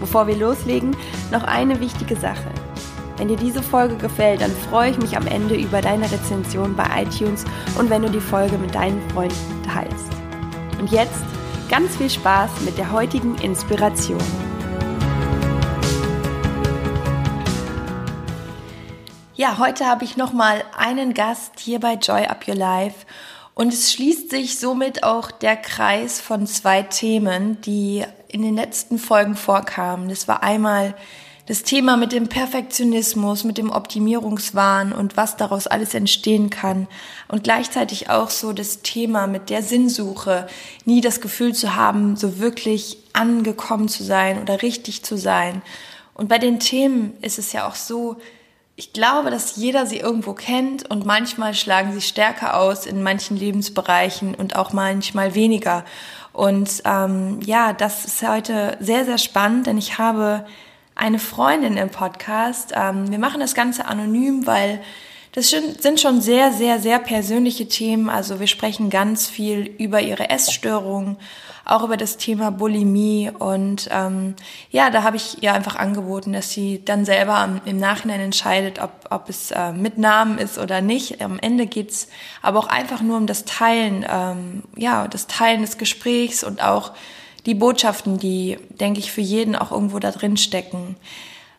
Bevor wir loslegen, noch eine wichtige Sache. Wenn dir diese Folge gefällt, dann freue ich mich am Ende über deine Rezension bei iTunes und wenn du die Folge mit deinen Freunden teilst. Und jetzt Ganz viel Spaß mit der heutigen Inspiration. Ja, heute habe ich noch mal einen Gast hier bei Joy Up Your Life und es schließt sich somit auch der Kreis von zwei Themen, die in den letzten Folgen vorkamen. Das war einmal das Thema mit dem Perfektionismus, mit dem Optimierungswahn und was daraus alles entstehen kann. Und gleichzeitig auch so das Thema mit der Sinnsuche, nie das Gefühl zu haben, so wirklich angekommen zu sein oder richtig zu sein. Und bei den Themen ist es ja auch so, ich glaube, dass jeder sie irgendwo kennt und manchmal schlagen sie stärker aus in manchen Lebensbereichen und auch manchmal weniger. Und ähm, ja, das ist heute sehr, sehr spannend, denn ich habe eine Freundin im Podcast. Ähm, wir machen das Ganze anonym, weil das sind schon sehr, sehr, sehr persönliche Themen. Also wir sprechen ganz viel über ihre Essstörung, auch über das Thema Bulimie. Und ähm, ja, da habe ich ihr einfach angeboten, dass sie dann selber im Nachhinein entscheidet, ob, ob es äh, mit Namen ist oder nicht. Am Ende geht's aber auch einfach nur um das Teilen, ähm, ja, das Teilen des Gesprächs und auch die Botschaften, die, denke ich, für jeden auch irgendwo da drin stecken.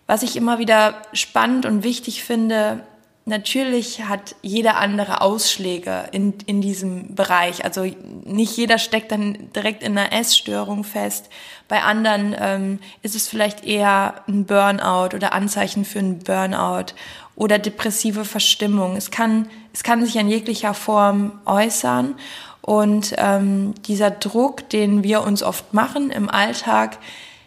Was ich immer wieder spannend und wichtig finde, natürlich hat jeder andere Ausschläge in, in diesem Bereich. Also nicht jeder steckt dann direkt in einer Essstörung fest. Bei anderen ähm, ist es vielleicht eher ein Burnout oder Anzeichen für ein Burnout oder depressive Verstimmung. Es kann, es kann sich in jeglicher Form äußern. Und ähm, dieser Druck, den wir uns oft machen im Alltag,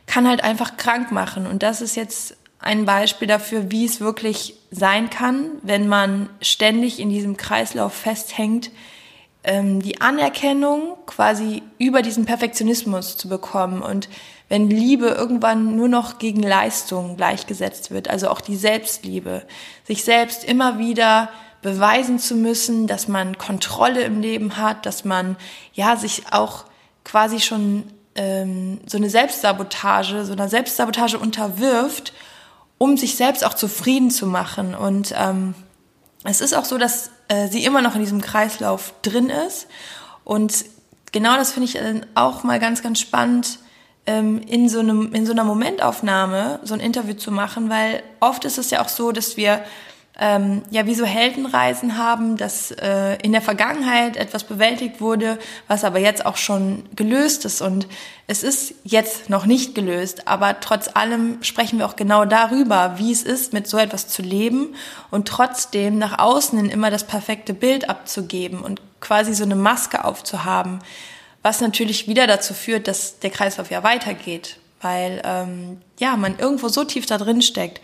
kann halt einfach krank machen. Und das ist jetzt ein Beispiel dafür, wie es wirklich sein kann, wenn man ständig in diesem Kreislauf festhängt, ähm, die Anerkennung quasi über diesen Perfektionismus zu bekommen und wenn Liebe irgendwann nur noch gegen Leistung gleichgesetzt wird, also auch die Selbstliebe, sich selbst immer wieder beweisen zu müssen, dass man Kontrolle im Leben hat, dass man ja sich auch quasi schon ähm, so eine Selbstsabotage, so einer Selbstsabotage unterwirft, um sich selbst auch zufrieden zu machen. Und ähm, es ist auch so, dass äh, sie immer noch in diesem Kreislauf drin ist. Und genau das finde ich auch mal ganz, ganz spannend, ähm, in, so einem, in so einer Momentaufnahme so ein Interview zu machen, weil oft ist es ja auch so, dass wir ähm, ja wie so Heldenreisen haben, dass äh, in der Vergangenheit etwas bewältigt wurde, was aber jetzt auch schon gelöst ist und es ist jetzt noch nicht gelöst, aber trotz allem sprechen wir auch genau darüber, wie es ist, mit so etwas zu leben und trotzdem nach außen hin immer das perfekte Bild abzugeben und quasi so eine Maske aufzuhaben, was natürlich wieder dazu führt, dass der Kreislauf ja weitergeht, weil ähm, ja man irgendwo so tief da drin steckt.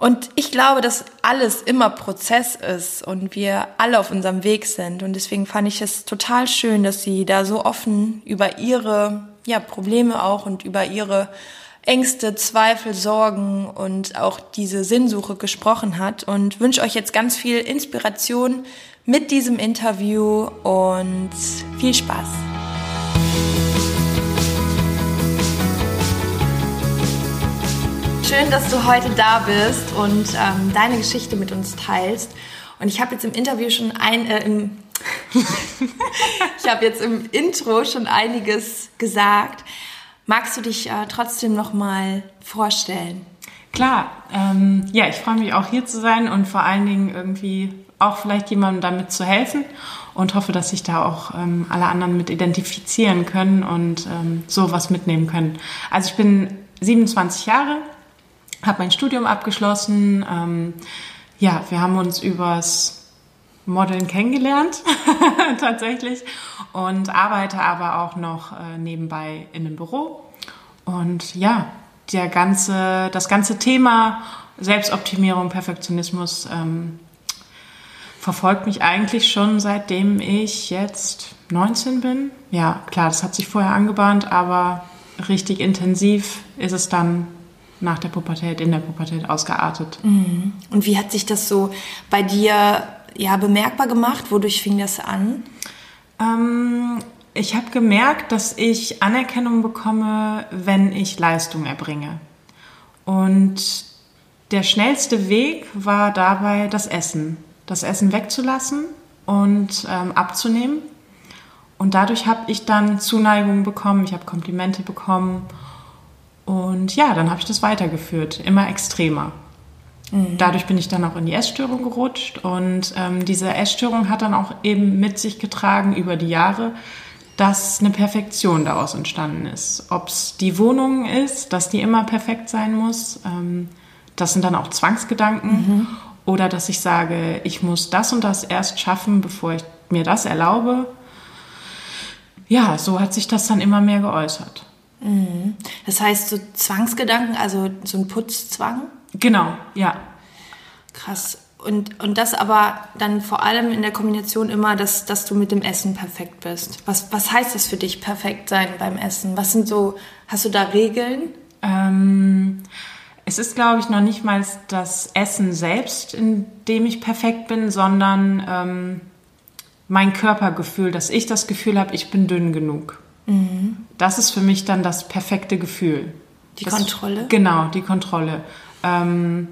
Und ich glaube, dass alles immer Prozess ist und wir alle auf unserem Weg sind. Und deswegen fand ich es total schön, dass sie da so offen über ihre ja, Probleme auch und über ihre Ängste, Zweifel, Sorgen und auch diese Sinnsuche gesprochen hat. Und wünsche euch jetzt ganz viel Inspiration mit diesem Interview und viel Spaß. Schön, dass du heute da bist und ähm, deine Geschichte mit uns teilst. Und ich habe jetzt im Interview schon ein, äh, im ich habe jetzt im Intro schon einiges gesagt. Magst du dich äh, trotzdem noch mal vorstellen? Klar, ähm, ja, ich freue mich auch hier zu sein und vor allen Dingen irgendwie auch vielleicht jemandem damit zu helfen und hoffe, dass sich da auch ähm, alle anderen mit identifizieren können und ähm, so mitnehmen können. Also ich bin 27 Jahre, habe mein Studium abgeschlossen. Ähm, ja, wir haben uns übers Modeln kennengelernt, tatsächlich, und arbeite aber auch noch äh, nebenbei in einem Büro. Und ja, der ganze, das ganze Thema Selbstoptimierung, Perfektionismus ähm, verfolgt mich eigentlich schon seitdem ich jetzt 19 bin. Ja, klar, das hat sich vorher angebahnt, aber richtig intensiv ist es dann nach der Pubertät, in der Pubertät ausgeartet. Mhm. Und wie hat sich das so bei dir ja, bemerkbar gemacht? Wodurch fing das an? Ähm, ich habe gemerkt, dass ich Anerkennung bekomme, wenn ich Leistung erbringe. Und der schnellste Weg war dabei das Essen. Das Essen wegzulassen und ähm, abzunehmen. Und dadurch habe ich dann Zuneigung bekommen, ich habe Komplimente bekommen. Und ja, dann habe ich das weitergeführt, immer extremer. Mhm. Dadurch bin ich dann auch in die Essstörung gerutscht. Und ähm, diese Essstörung hat dann auch eben mit sich getragen über die Jahre, dass eine Perfektion daraus entstanden ist. Ob es die Wohnung ist, dass die immer perfekt sein muss, ähm, das sind dann auch Zwangsgedanken. Mhm. Oder dass ich sage, ich muss das und das erst schaffen, bevor ich mir das erlaube. Ja, so hat sich das dann immer mehr geäußert. Mhm. Das heißt, so Zwangsgedanken, also so ein Putzzwang? Genau, ja. Krass. Und, und das aber dann vor allem in der Kombination immer, dass, dass du mit dem Essen perfekt bist. Was, was heißt das für dich, perfekt sein beim Essen? Was sind so, hast du da Regeln? Ähm, es ist, glaube ich, noch nicht mal das Essen selbst, in dem ich perfekt bin, sondern ähm, mein Körpergefühl, dass ich das Gefühl habe, ich bin dünn genug. Mhm. Das ist für mich dann das perfekte Gefühl. Die das, Kontrolle? Genau, die Kontrolle. Ähm,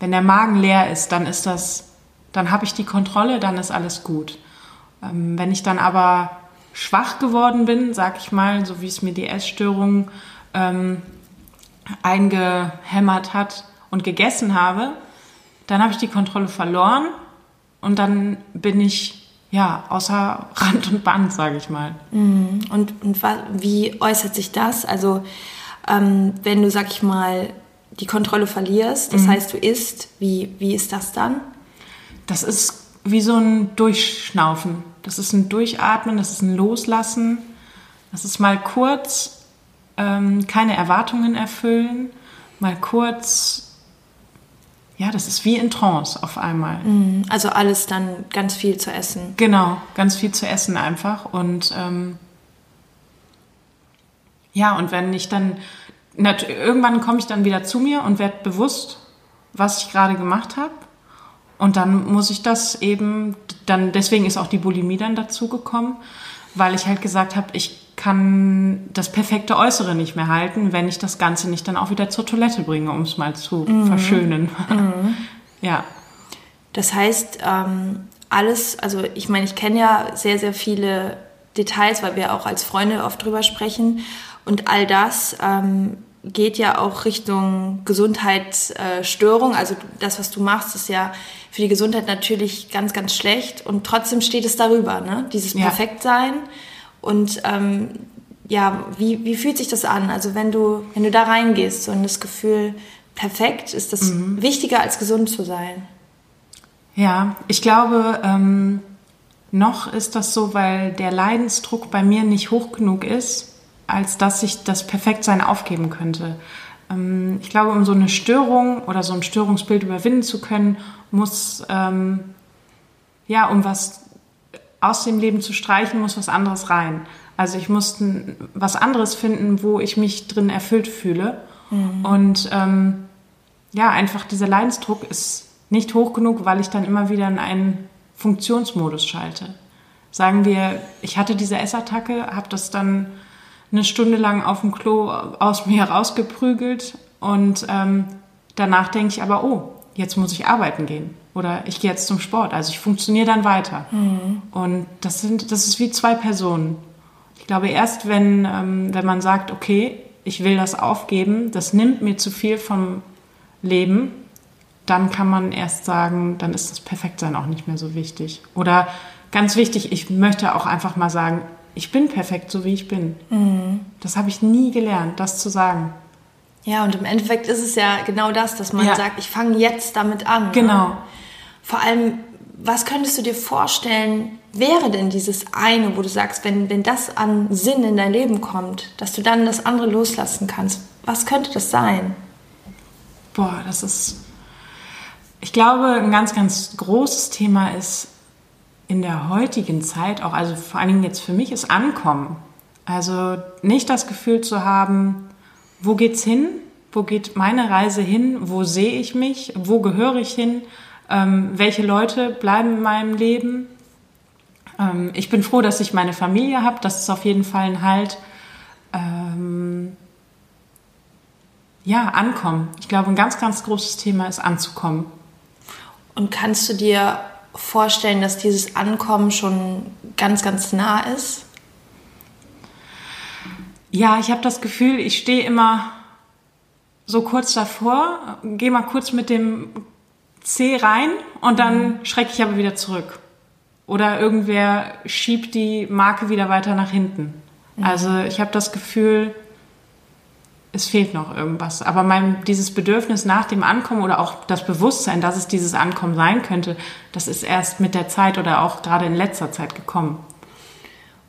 wenn der Magen leer ist, dann ist das, dann habe ich die Kontrolle, dann ist alles gut. Ähm, wenn ich dann aber schwach geworden bin, sag ich mal, so wie es mir die Essstörung ähm, eingehämmert hat und gegessen habe, dann habe ich die Kontrolle verloren und dann bin ich ja außer Rand und Band, sage ich mal. Mhm. Und, und wie äußert sich das? Also ähm, wenn du, sag ich mal, die Kontrolle verlierst, das mhm. heißt, du isst, wie, wie ist das dann? Das ist wie so ein Durchschnaufen. Das ist ein Durchatmen, das ist ein Loslassen. Das ist mal kurz ähm, keine Erwartungen erfüllen, mal kurz, ja, das ist wie in Trance auf einmal. Mhm. Also alles dann ganz viel zu essen. Genau, ganz viel zu essen einfach. Und ähm, ja, und wenn ich dann irgendwann komme ich dann wieder zu mir und werde bewusst, was ich gerade gemacht habe. Und dann muss ich das eben, dann deswegen ist auch die Bulimie dann dazu gekommen, weil ich halt gesagt habe, ich kann das perfekte Äußere nicht mehr halten, wenn ich das Ganze nicht dann auch wieder zur Toilette bringe, um es mal zu mhm. verschönen. Mhm. ja. Das heißt, ähm, alles, also ich meine, ich kenne ja sehr, sehr viele Details, weil wir auch als Freunde oft drüber sprechen. Und all das ähm, geht ja auch Richtung Gesundheitsstörung. also das, was du machst, ist ja für die Gesundheit natürlich ganz, ganz schlecht. Und trotzdem steht es darüber, ne? Dieses ja. Perfektsein. Und ähm, ja, wie, wie fühlt sich das an? Also wenn du, wenn du da reingehst und das Gefühl, perfekt, ist das mhm. wichtiger als gesund zu sein? Ja, ich glaube, ähm, noch ist das so, weil der Leidensdruck bei mir nicht hoch genug ist, als dass ich das Perfektsein aufgeben könnte. Ähm, ich glaube, um so eine Störung oder so ein Störungsbild überwinden zu können, muss, ähm, ja, um was aus dem Leben zu streichen, muss was anderes rein. Also ich muss was anderes finden, wo ich mich drin erfüllt fühle. Mhm. Und ähm, ja, einfach dieser Leidensdruck ist nicht hoch genug, weil ich dann immer wieder in einen Funktionsmodus schalte. Sagen wir, ich hatte diese Essattacke, habe das dann eine Stunde lang auf dem Klo aus mir herausgeprügelt und ähm, danach denke ich aber, oh, jetzt muss ich arbeiten gehen oder ich gehe jetzt zum Sport. Also ich funktioniere dann weiter. Mhm. Und das, sind, das ist wie zwei Personen. Ich glaube, erst wenn, ähm, wenn man sagt, okay, ich will das aufgeben, das nimmt mir zu viel vom Leben, dann kann man erst sagen, dann ist das Perfektsein auch nicht mehr so wichtig. Oder ganz wichtig, ich möchte auch einfach mal sagen, ich bin perfekt, so wie ich bin. Mhm. Das habe ich nie gelernt, das zu sagen. Ja, und im Endeffekt ist es ja genau das, dass man ja. sagt, ich fange jetzt damit an. Ne? Genau. Ne? Vor allem, was könntest du dir vorstellen, wäre denn dieses eine, wo du sagst, wenn, wenn das an Sinn in dein Leben kommt, dass du dann das andere loslassen kannst? Was könnte das sein? Boah, das ist, ich glaube, ein ganz, ganz großes Thema ist in der heutigen Zeit auch, also vor allen Dingen jetzt für mich, ist Ankommen. Also nicht das Gefühl zu haben, wo geht's hin? Wo geht meine Reise hin? Wo sehe ich mich? Wo gehöre ich hin? Ähm, welche Leute bleiben in meinem Leben? Ähm, ich bin froh, dass ich meine Familie habe. Das ist auf jeden Fall ein Halt. Ähm, ja, ankommen. Ich glaube, ein ganz, ganz großes Thema ist anzukommen. Und kannst du dir vorstellen, dass dieses Ankommen schon ganz, ganz nah ist? Ja, ich habe das Gefühl, ich stehe immer so kurz davor, gehe mal kurz mit dem C rein und dann mhm. schrecke ich aber wieder zurück. Oder irgendwer schiebt die Marke wieder weiter nach hinten. Mhm. Also ich habe das Gefühl, es fehlt noch irgendwas. Aber mein, dieses Bedürfnis nach dem Ankommen oder auch das Bewusstsein, dass es dieses Ankommen sein könnte, das ist erst mit der Zeit oder auch gerade in letzter Zeit gekommen.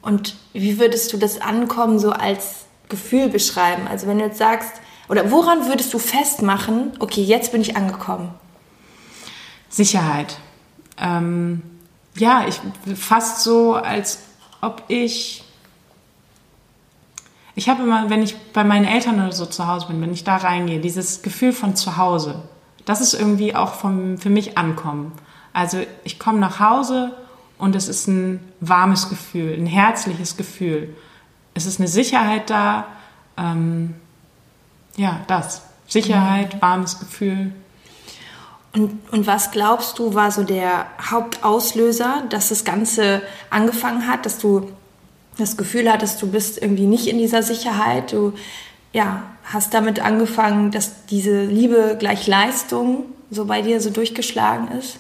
Und wie würdest du das Ankommen so als Gefühl beschreiben? Also wenn du jetzt sagst, oder woran würdest du festmachen, okay, jetzt bin ich angekommen? Sicherheit. Ähm, ja, ich fast so, als ob ich ich habe immer, wenn ich bei meinen Eltern oder so zu Hause bin, wenn ich da reingehe, dieses Gefühl von zu Hause, das ist irgendwie auch vom, für mich ankommen. Also ich komme nach Hause und es ist ein warmes Gefühl, ein herzliches Gefühl. Es ist eine Sicherheit da. Ähm, ja, das. Sicherheit, warmes Gefühl. Und, und was glaubst du, war so der Hauptauslöser, dass das Ganze angefangen hat, dass du das Gefühl hattest, du bist irgendwie nicht in dieser Sicherheit, du ja, hast damit angefangen, dass diese Liebe gleich Leistung so bei dir so durchgeschlagen ist?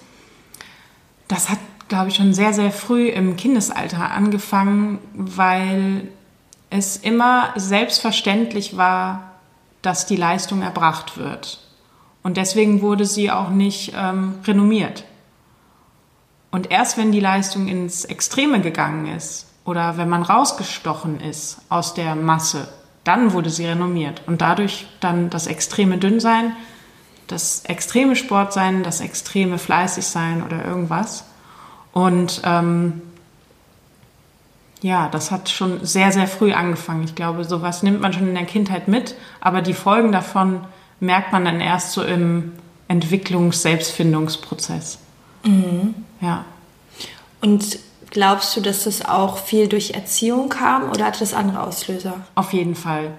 Das hat, glaube ich, schon sehr, sehr früh im Kindesalter angefangen, weil es immer selbstverständlich war, dass die Leistung erbracht wird. Und deswegen wurde sie auch nicht ähm, renommiert. Und erst wenn die Leistung ins Extreme gegangen ist, oder wenn man rausgestochen ist aus der Masse, dann wurde sie renommiert. Und dadurch dann das extreme Dünnsein, das extreme Sportsein, das extreme Fleißigsein oder irgendwas. Und ähm, ja, das hat schon sehr, sehr früh angefangen. Ich glaube, sowas nimmt man schon in der Kindheit mit, aber die Folgen davon merkt man dann erst so im Entwicklungs-Selbstfindungsprozess. Mhm. Ja. Und Glaubst du, dass das auch viel durch Erziehung kam oder hatte das andere Auslöser? Auf jeden Fall.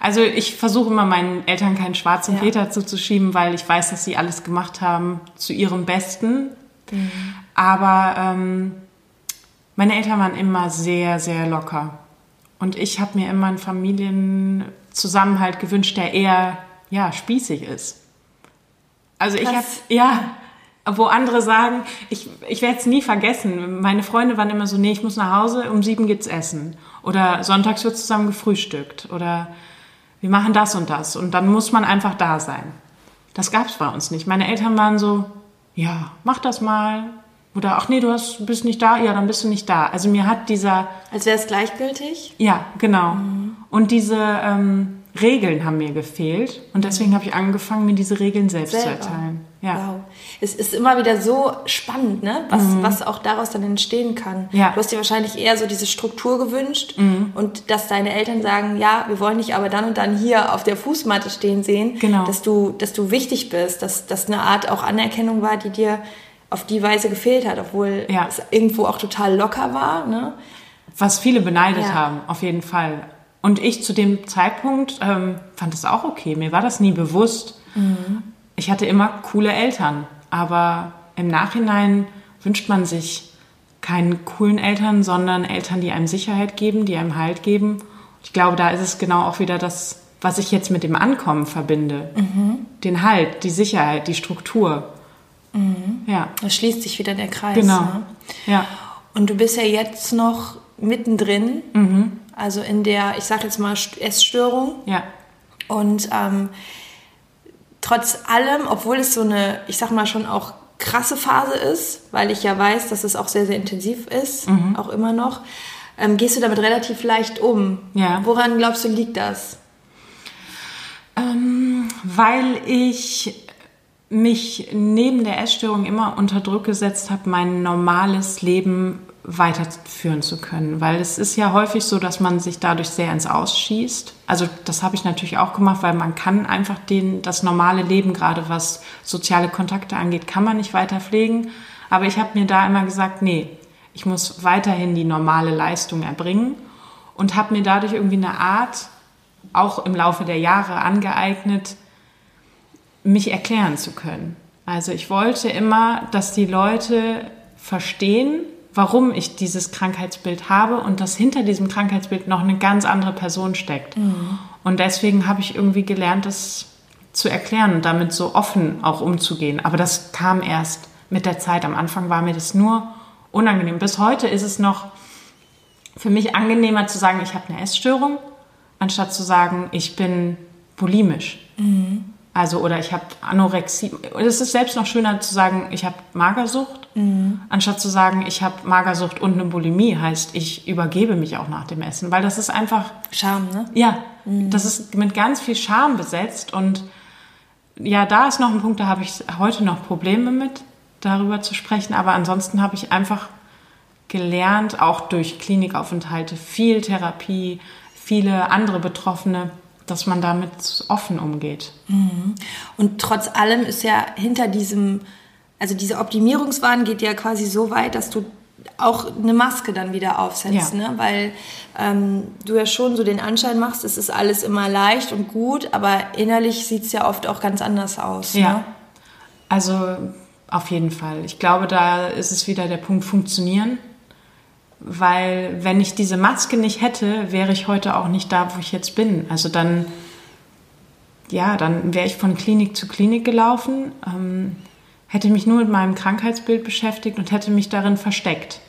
Also ich versuche immer meinen Eltern keinen schwarzen ja. Peter zuzuschieben, weil ich weiß, dass sie alles gemacht haben zu ihrem Besten. Mhm. Aber ähm, meine Eltern waren immer sehr, sehr locker. Und ich habe mir immer einen Familienzusammenhalt gewünscht, der eher ja, spießig ist. Also ich habe ja, wo andere sagen, ich, ich werde es nie vergessen. Meine Freunde waren immer so, nee, ich muss nach Hause, um sieben geht's essen. Oder sonntags wird zusammen gefrühstückt. Oder wir machen das und das. Und dann muss man einfach da sein. Das gab's bei uns nicht. Meine Eltern waren so, ja, mach das mal. Oder, ach nee, du hast, bist nicht da, ja, dann bist du nicht da. Also mir hat dieser... Als wäre es gleichgültig? Ja, genau. Mhm. Und diese... Ähm, Regeln haben mir gefehlt und deswegen habe ich angefangen, mir diese Regeln selbst Selber. zu erteilen. Ja. Wow. Es ist immer wieder so spannend, ne? was, mhm. was auch daraus dann entstehen kann. Ja. Du hast dir wahrscheinlich eher so diese Struktur gewünscht mhm. und dass deine Eltern sagen, ja, wir wollen dich aber dann und dann hier auf der Fußmatte stehen sehen, genau. dass, du, dass du wichtig bist, dass das eine Art auch Anerkennung war, die dir auf die Weise gefehlt hat, obwohl ja. es irgendwo auch total locker war. Ne? Was viele beneidet haben, auf jeden Fall. Und ich zu dem Zeitpunkt ähm, fand es auch okay. Mir war das nie bewusst. Mhm. Ich hatte immer coole Eltern, aber im Nachhinein wünscht man sich keine coolen Eltern, sondern Eltern, die einem Sicherheit geben, die einem Halt geben. Ich glaube, da ist es genau auch wieder das, was ich jetzt mit dem Ankommen verbinde. Mhm. Den Halt, die Sicherheit, die Struktur. Mhm. Ja. Da schließt sich wieder der Kreis. Genau. Ne? Ja. Und du bist ja jetzt noch mittendrin. Mhm also in der, ich sage jetzt mal, Essstörung. Ja. Und ähm, trotz allem, obwohl es so eine, ich sag mal schon auch krasse Phase ist, weil ich ja weiß, dass es auch sehr, sehr intensiv ist, mhm. auch immer noch, ähm, gehst du damit relativ leicht um. Ja. Woran glaubst du, liegt das? Ähm, weil ich mich neben der Essstörung immer unter Druck gesetzt habe, mein normales Leben weiterführen zu können. Weil es ist ja häufig so, dass man sich dadurch sehr ins Ausschießt. Also das habe ich natürlich auch gemacht, weil man kann einfach den, das normale Leben, gerade was soziale Kontakte angeht, kann man nicht weiter pflegen. Aber ich habe mir da immer gesagt, nee, ich muss weiterhin die normale Leistung erbringen und habe mir dadurch irgendwie eine Art, auch im Laufe der Jahre angeeignet, mich erklären zu können. Also ich wollte immer, dass die Leute verstehen, warum ich dieses Krankheitsbild habe und dass hinter diesem Krankheitsbild noch eine ganz andere Person steckt. Mhm. Und deswegen habe ich irgendwie gelernt, das zu erklären und damit so offen auch umzugehen. Aber das kam erst mit der Zeit. Am Anfang war mir das nur unangenehm. Bis heute ist es noch für mich angenehmer zu sagen, ich habe eine Essstörung, anstatt zu sagen, ich bin bulimisch. Mhm. Also, oder ich habe Anorexie. Es ist selbst noch schöner zu sagen, ich habe Magersucht, mhm. anstatt zu sagen, ich habe Magersucht und eine Bulimie. Heißt, ich übergebe mich auch nach dem Essen, weil das ist einfach. Scham, ne? Ja, mhm. das ist mit ganz viel Scham besetzt. Und ja, da ist noch ein Punkt, da habe ich heute noch Probleme mit, darüber zu sprechen. Aber ansonsten habe ich einfach gelernt, auch durch Klinikaufenthalte, viel Therapie, viele andere Betroffene dass man damit offen umgeht. Mhm. Und trotz allem ist ja hinter diesem, also dieser Optimierungswahn geht ja quasi so weit, dass du auch eine Maske dann wieder aufsetzt, ja. ne? weil ähm, du ja schon so den Anschein machst, es ist alles immer leicht und gut, aber innerlich sieht es ja oft auch ganz anders aus. Ja, ne? also auf jeden Fall. Ich glaube, da ist es wieder der Punkt funktionieren weil wenn ich diese Maske nicht hätte, wäre ich heute auch nicht da, wo ich jetzt bin. Also dann, ja, dann wäre ich von Klinik zu Klinik gelaufen, ähm, hätte mich nur mit meinem Krankheitsbild beschäftigt und hätte mich darin versteckt.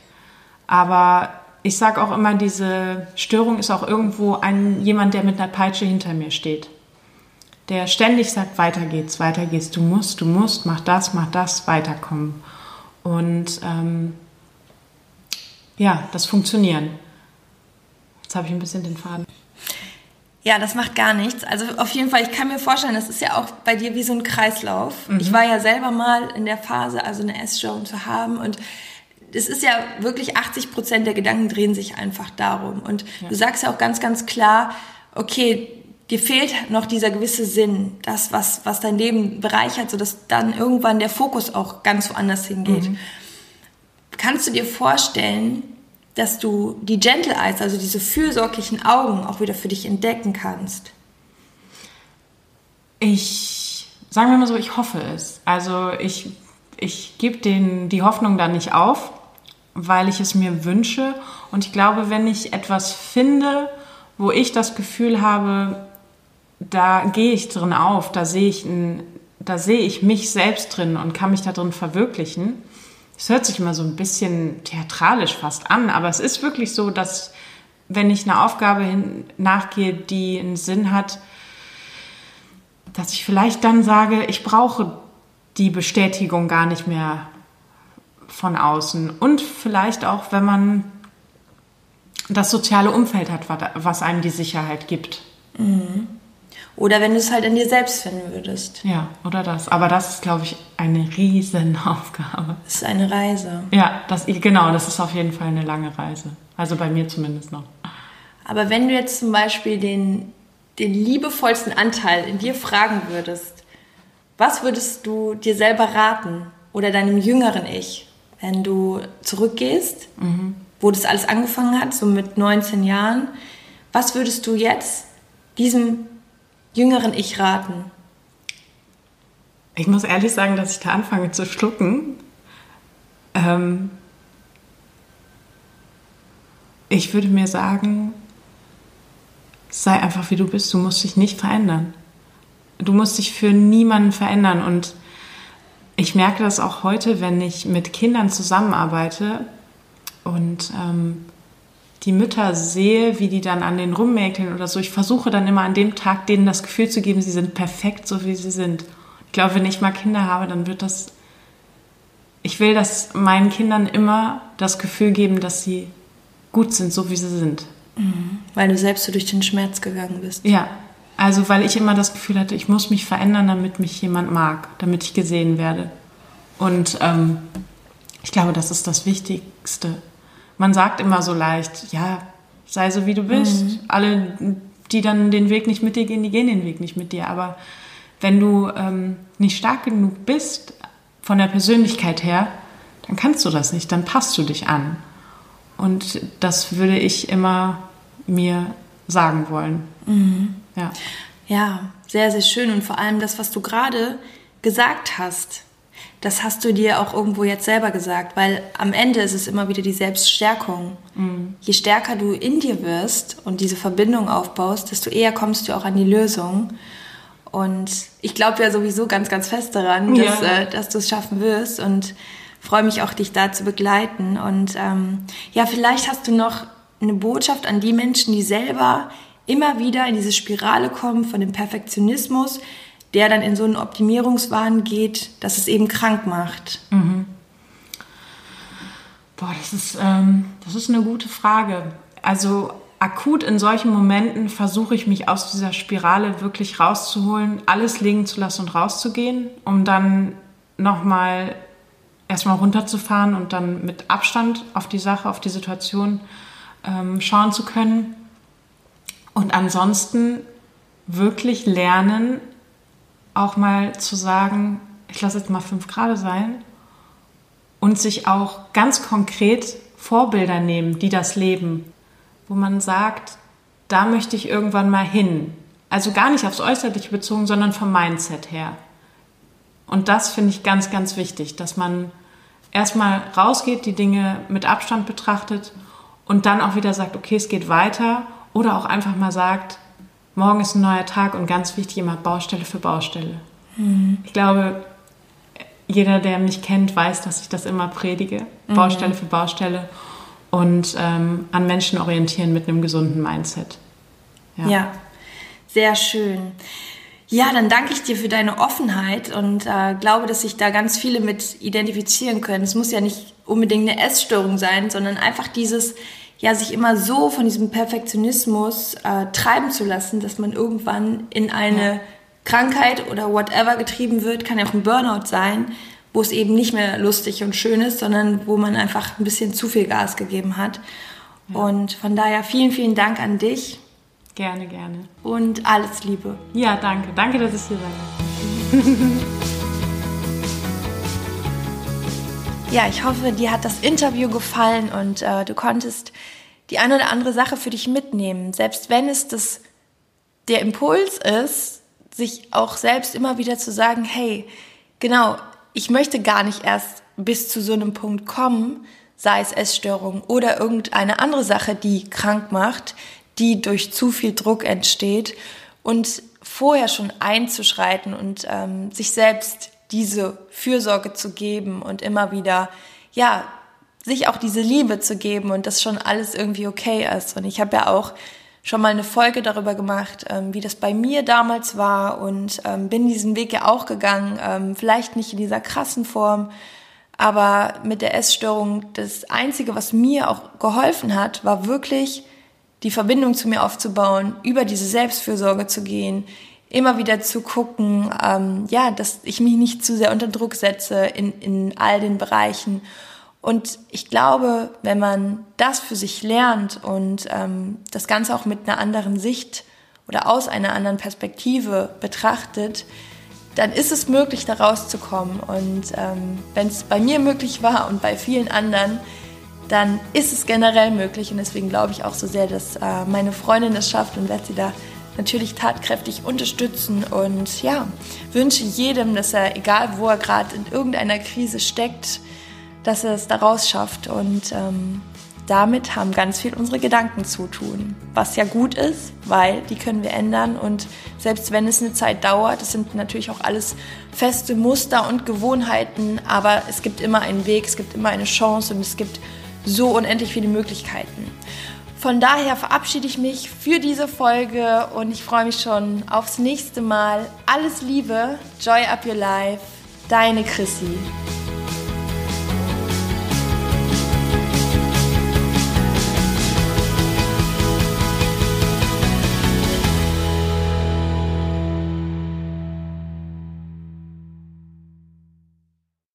Aber ich sage auch immer, diese Störung ist auch irgendwo ein, jemand, der mit einer Peitsche hinter mir steht. Der ständig sagt, weiter geht's, weiter geht's, du musst, du musst, mach das, mach das, weiterkommen. Und ähm, ja, das Funktionieren. Jetzt habe ich ein bisschen den Faden. Ja, das macht gar nichts. Also auf jeden Fall, ich kann mir vorstellen, das ist ja auch bei dir wie so ein Kreislauf. Mhm. Ich war ja selber mal in der Phase, also eine Essstörung zu haben und es ist ja wirklich 80 Prozent der Gedanken drehen sich einfach darum. Und ja. du sagst ja auch ganz, ganz klar, okay, dir fehlt noch dieser gewisse Sinn, das, was, was dein Leben bereichert, sodass dann irgendwann der Fokus auch ganz woanders hingeht. Mhm. Kannst du dir vorstellen, dass du die Gentle Eyes, also diese fürsorglichen Augen, auch wieder für dich entdecken kannst? Ich, sagen wir mal so, ich hoffe es. Also ich, ich gebe die Hoffnung da nicht auf, weil ich es mir wünsche. Und ich glaube, wenn ich etwas finde, wo ich das Gefühl habe, da gehe ich drin auf, da sehe ich, ein, da sehe ich mich selbst drin und kann mich da drin verwirklichen, es hört sich immer so ein bisschen theatralisch fast an, aber es ist wirklich so, dass wenn ich eine Aufgabe hin, nachgehe, die einen Sinn hat, dass ich vielleicht dann sage, ich brauche die Bestätigung gar nicht mehr von außen. Und vielleicht auch, wenn man das soziale Umfeld hat, was einem die Sicherheit gibt. Mhm. Oder wenn du es halt in dir selbst finden würdest. Ja, oder das. Aber das ist, glaube ich, eine Riesenaufgabe. Das ist eine Reise. Ja, das, genau, das ist auf jeden Fall eine lange Reise. Also bei mir zumindest noch. Aber wenn du jetzt zum Beispiel den, den liebevollsten Anteil in dir fragen würdest, was würdest du dir selber raten oder deinem jüngeren Ich, wenn du zurückgehst, mhm. wo das alles angefangen hat, so mit 19 Jahren, was würdest du jetzt diesem jüngeren Ich raten? Ich muss ehrlich sagen, dass ich da anfange zu schlucken. Ähm ich würde mir sagen, sei einfach wie du bist. Du musst dich nicht verändern. Du musst dich für niemanden verändern. Und ich merke das auch heute, wenn ich mit Kindern zusammenarbeite und ähm, die Mütter sehe, wie die dann an den rummäkeln oder so, ich versuche dann immer an dem Tag denen das Gefühl zu geben, sie sind perfekt, so wie sie sind. Ich glaube, wenn ich mal Kinder habe, dann wird das ich will, dass meinen Kindern immer das Gefühl geben, dass sie gut sind, so wie sie sind. Mhm. Weil du selbst so durch den Schmerz gegangen bist. Ja, also weil ich immer das Gefühl hatte, ich muss mich verändern, damit mich jemand mag, damit ich gesehen werde. Und ähm, ich glaube, das ist das Wichtigste. Man sagt immer so leicht, ja, sei so wie du bist. Mhm. Alle, die dann den Weg nicht mit dir gehen, die gehen den Weg nicht mit dir. Aber wenn du ähm, nicht stark genug bist, von der Persönlichkeit her, dann kannst du das nicht, dann passt du dich an. Und das würde ich immer mir sagen wollen. Mhm. Ja. ja, sehr, sehr schön. Und vor allem das, was du gerade gesagt hast, das hast du dir auch irgendwo jetzt selber gesagt, weil am Ende ist es immer wieder die Selbststärkung. Mhm. Je stärker du in dir wirst und diese Verbindung aufbaust, desto eher kommst du auch an die Lösung. Und ich glaube ja sowieso ganz, ganz fest daran, dass, ja. äh, dass du es schaffen wirst und freue mich auch, dich da zu begleiten. Und ähm, ja, vielleicht hast du noch eine Botschaft an die Menschen, die selber immer wieder in diese Spirale kommen von dem Perfektionismus, der dann in so einen Optimierungswahn geht, dass es eben krank macht. Mhm. Boah, das ist, ähm, das ist eine gute Frage. Also akut in solchen Momenten versuche ich mich aus dieser Spirale wirklich rauszuholen, alles liegen zu lassen und rauszugehen, um dann nochmal erstmal runterzufahren und dann mit Abstand auf die Sache, auf die Situation ähm, schauen zu können. Und ansonsten wirklich lernen, auch mal zu sagen, ich lasse jetzt mal fünf Grad sein und sich auch ganz konkret Vorbilder nehmen, die das leben wo man sagt, da möchte ich irgendwann mal hin. Also gar nicht aufs Äußerliche bezogen, sondern vom Mindset her. Und das finde ich ganz, ganz wichtig, dass man erstmal rausgeht, die Dinge mit Abstand betrachtet und dann auch wieder sagt, okay, es geht weiter oder auch einfach mal sagt, morgen ist ein neuer Tag und ganz wichtig immer Baustelle für Baustelle. Mhm. Ich glaube, jeder, der mich kennt, weiß, dass ich das immer predige, mhm. Baustelle für Baustelle und ähm, an Menschen orientieren mit einem gesunden Mindset. Ja. ja, sehr schön. Ja, dann danke ich dir für deine Offenheit und äh, glaube, dass sich da ganz viele mit identifizieren können. Es muss ja nicht unbedingt eine Essstörung sein, sondern einfach dieses, ja, sich immer so von diesem Perfektionismus äh, treiben zu lassen, dass man irgendwann in eine ja. Krankheit oder whatever getrieben wird, kann ja auch ein Burnout sein, wo es eben nicht mehr lustig und schön ist, sondern wo man einfach ein bisschen zu viel Gas gegeben hat. Ja. Und von daher vielen, vielen Dank an dich. Gerne, gerne. Und alles Liebe. Ja, danke. Danke, dass ich hier sein Ja, ich hoffe, dir hat das Interview gefallen und äh, du konntest die eine oder andere Sache für dich mitnehmen. Selbst wenn es das, der Impuls ist, sich auch selbst immer wieder zu sagen, hey, genau, ich möchte gar nicht erst bis zu so einem Punkt kommen, sei es Essstörung oder irgendeine andere Sache, die krank macht, die durch zu viel Druck entsteht und vorher schon einzuschreiten und ähm, sich selbst diese Fürsorge zu geben und immer wieder, ja, sich auch diese Liebe zu geben und dass schon alles irgendwie okay ist. Und ich habe ja auch schon mal eine Folge darüber gemacht, ähm, wie das bei mir damals war und ähm, bin diesen Weg ja auch gegangen, ähm, vielleicht nicht in dieser krassen Form, aber mit der Essstörung, das Einzige, was mir auch geholfen hat, war wirklich die Verbindung zu mir aufzubauen, über diese Selbstfürsorge zu gehen, immer wieder zu gucken, ähm, ja, dass ich mich nicht zu sehr unter Druck setze in, in all den Bereichen und ich glaube, wenn man das für sich lernt und ähm, das Ganze auch mit einer anderen Sicht oder aus einer anderen Perspektive betrachtet, dann ist es möglich, da rauszukommen. Und ähm, wenn es bei mir möglich war und bei vielen anderen, dann ist es generell möglich. Und deswegen glaube ich auch so sehr, dass äh, meine Freundin es schafft und werde sie da natürlich tatkräftig unterstützen. Und ja, wünsche jedem, dass er, egal wo er gerade in irgendeiner Krise steckt, dass er es daraus schafft. Und ähm, damit haben ganz viel unsere Gedanken zu tun. Was ja gut ist, weil die können wir ändern. Und selbst wenn es eine Zeit dauert, das sind natürlich auch alles feste Muster und Gewohnheiten, aber es gibt immer einen Weg, es gibt immer eine Chance und es gibt so unendlich viele Möglichkeiten. Von daher verabschiede ich mich für diese Folge und ich freue mich schon aufs nächste Mal. Alles Liebe, Joy Up Your Life, deine Chrissy.